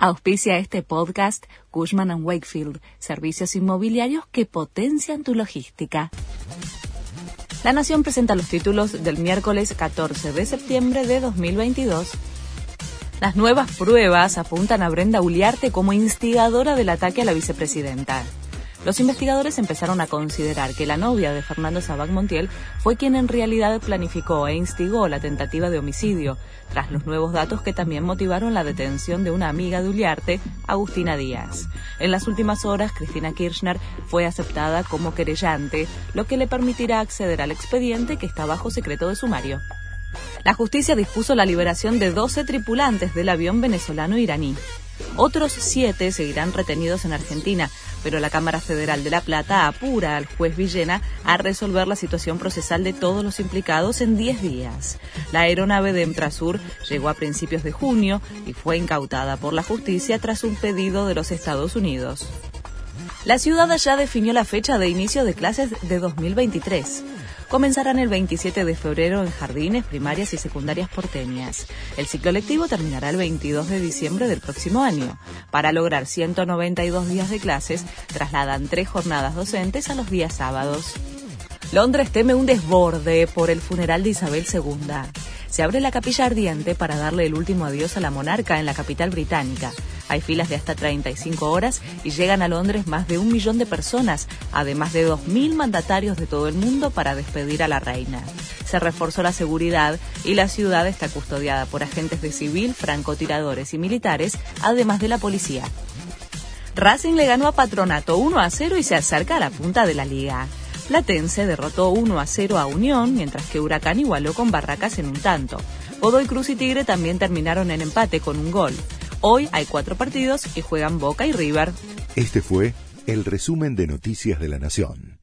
Auspicia este podcast Cushman ⁇ Wakefield, servicios inmobiliarios que potencian tu logística. La Nación presenta los títulos del miércoles 14 de septiembre de 2022. Las nuevas pruebas apuntan a Brenda Uliarte como instigadora del ataque a la vicepresidenta. Los investigadores empezaron a considerar que la novia de Fernando Sabac Montiel fue quien en realidad planificó e instigó la tentativa de homicidio, tras los nuevos datos que también motivaron la detención de una amiga de Uliarte, Agustina Díaz. En las últimas horas, Cristina Kirchner fue aceptada como querellante, lo que le permitirá acceder al expediente que está bajo secreto de sumario. La justicia dispuso la liberación de 12 tripulantes del avión venezolano-iraní. Otros siete seguirán retenidos en Argentina, pero la Cámara Federal de La Plata apura al juez Villena a resolver la situación procesal de todos los implicados en 10 días. La aeronave de Emtrasur llegó a principios de junio y fue incautada por la justicia tras un pedido de los Estados Unidos. La ciudad ya definió la fecha de inicio de clases de 2023 comenzarán el 27 de febrero en jardines, primarias y secundarias porteñas. El ciclo lectivo terminará el 22 de diciembre del próximo año. Para lograr 192 días de clases, trasladan tres jornadas docentes a los días sábados. Londres teme un desborde por el funeral de Isabel II se abre la capilla ardiente para darle el último adiós a la monarca en la capital británica. Hay filas de hasta 35 horas y llegan a Londres más de un millón de personas, además de 2.000 mandatarios de todo el mundo para despedir a la reina. Se reforzó la seguridad y la ciudad está custodiada por agentes de civil, francotiradores y militares, además de la policía. Racing le ganó a Patronato 1 a 0 y se acerca a la punta de la liga. Platense derrotó 1 a 0 a Unión, mientras que Huracán igualó con Barracas en un tanto. Godoy Cruz y Tigre también terminaron en empate con un gol. Hoy hay cuatro partidos y juegan Boca y River. Este fue el resumen de Noticias de la Nación.